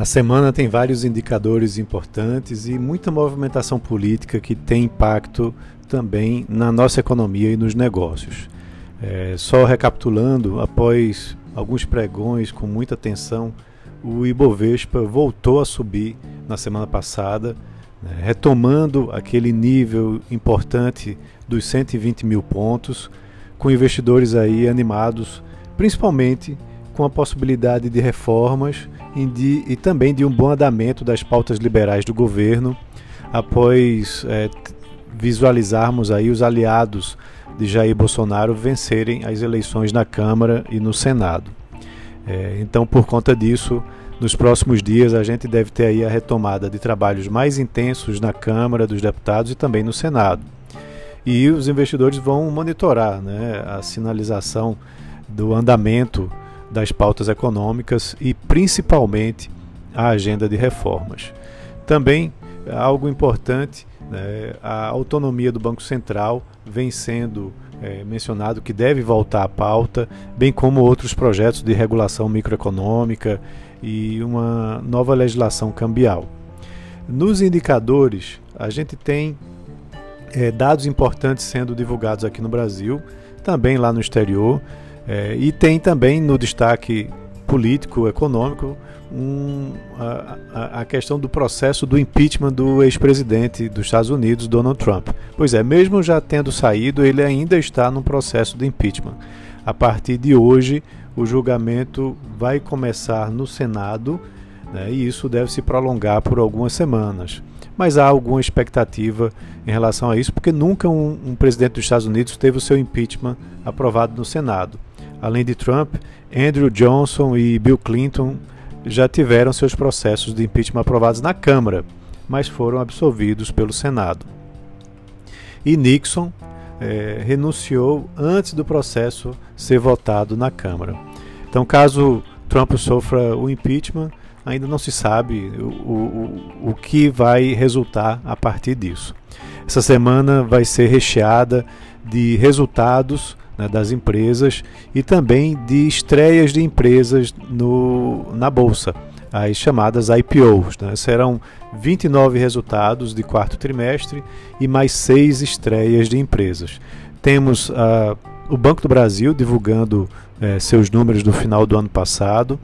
A semana tem vários indicadores importantes e muita movimentação política que tem impacto também na nossa economia e nos negócios. É, só recapitulando, após alguns pregões com muita tensão, o Ibovespa voltou a subir na semana passada, né, retomando aquele nível importante dos 120 mil pontos, com investidores aí animados, principalmente com a possibilidade de reformas e, de, e também de um bom andamento das pautas liberais do governo, após é, visualizarmos aí os aliados de Jair Bolsonaro vencerem as eleições na Câmara e no Senado. É, então, por conta disso, nos próximos dias a gente deve ter aí a retomada de trabalhos mais intensos na Câmara dos Deputados e também no Senado. E os investidores vão monitorar né, a sinalização do andamento das pautas econômicas e principalmente a agenda de reformas. Também algo importante, né, a autonomia do Banco Central vem sendo é, mencionado que deve voltar à pauta, bem como outros projetos de regulação microeconômica e uma nova legislação cambial. Nos indicadores, a gente tem é, dados importantes sendo divulgados aqui no Brasil, também lá no exterior, é, e tem também no destaque político, econômico, um, a, a, questão do processo do impeachment do ex-presidente dos Estados Unidos, Donald Trump. Pois é, mesmo já tendo saído, ele ainda está no processo de impeachment. A partir de hoje, o julgamento vai começar no Senado né, e isso deve se prolongar por algumas semanas. Mas há alguma expectativa em relação a isso, porque nunca um, um presidente dos Estados Unidos teve o seu impeachment aprovado no Senado. Além de Trump, Andrew Johnson e Bill Clinton já tiveram seus processos de impeachment aprovados na Câmara, mas foram absolvidos pelo Senado. E Nixon é, renunciou antes do processo ser votado na Câmara. Então, caso Trump sofra o impeachment, ainda não se sabe o, o, o que vai resultar a partir disso. Essa semana vai ser recheada de resultados né, das empresas e também de estreias de empresas no, na Bolsa, as chamadas IPOs. Né? Serão 29 resultados de quarto trimestre e mais seis estreias de empresas. Temos uh, o Banco do Brasil divulgando uh, seus números do final do ano passado.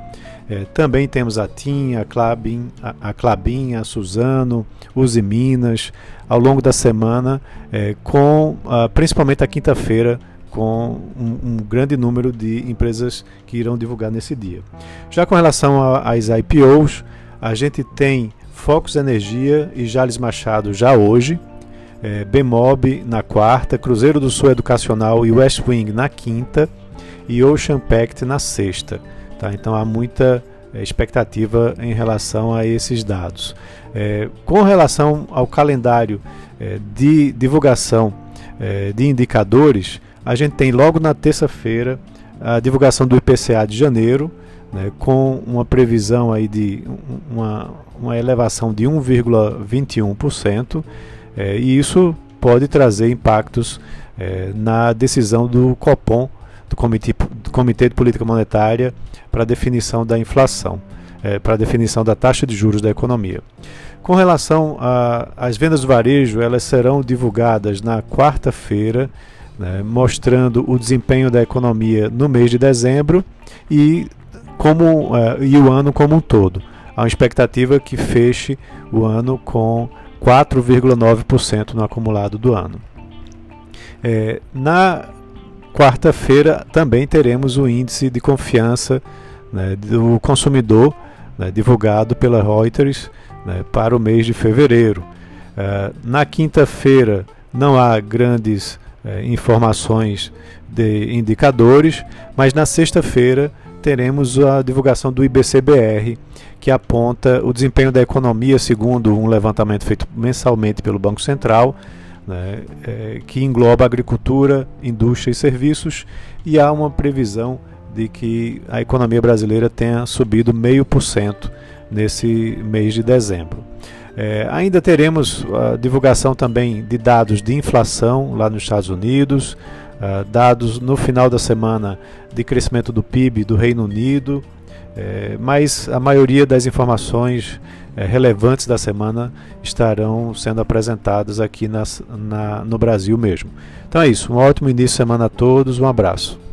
É, também temos a TIM, a Clabin, a, a, Clabin, a Suzano, Uzi Minas, ao longo da semana, é, com uh, principalmente a quinta-feira, com um, um, grande número de empresas que irão divulgar nesse dia. Já com relação às IPOs, a gente tem Focus Energia e Jales Machado já hoje, é, Bemob na quarta, Cruzeiro do Sul Educacional e West Wing na quinta e Ocean Pact na sexta. Tá? Então há muita é, expectativa em relação a esses dados. É, com relação ao calendário é, de divulgação é, de indicadores, a gente tem logo na terça-feira a divulgação do IPCA de janeiro, né, com uma previsão aí de uma, uma elevação de 1,21%, é, e isso pode trazer impactos é, na decisão do COPOM, do Comitê, do Comitê de Política Monetária, para definição da inflação, é, para definição da taxa de juros da economia. Com relação às vendas do varejo, elas serão divulgadas na quarta-feira, né, mostrando o desempenho da economia no mês de dezembro e, como, uh, e o ano como um todo. Há uma expectativa que feche o ano com 4,9% no acumulado do ano. É, na quarta-feira também teremos o índice de confiança né, do consumidor né, divulgado pela Reuters né, para o mês de fevereiro. Uh, na quinta-feira não há grandes é, informações de indicadores, mas na sexta-feira teremos a divulgação do IBCBR, que aponta o desempenho da economia segundo um levantamento feito mensalmente pelo Banco Central, né, é, que engloba agricultura, indústria e serviços, e há uma previsão de que a economia brasileira tenha subido meio por cento nesse mês de dezembro. É, ainda teremos a divulgação também de dados de inflação lá nos Estados Unidos, uh, dados no final da semana de crescimento do PIB do Reino Unido É, mas a maioria das informações é, relevantes da semana estarão sendo apresentadas aqui nas, na, no Brasil mesmo. Então é isso, um ótimo início de semana a todos, um abraço.